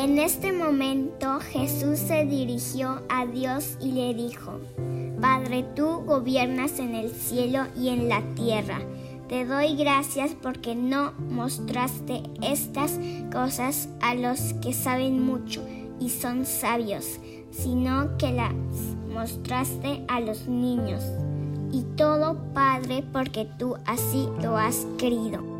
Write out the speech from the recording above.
En este momento Jesús se dirigió a Dios y le dijo, Padre, tú gobiernas en el cielo y en la tierra. Te doy gracias porque no mostraste estas cosas a los que saben mucho y son sabios, sino que las mostraste a los niños. Y todo, Padre, porque tú así lo has querido.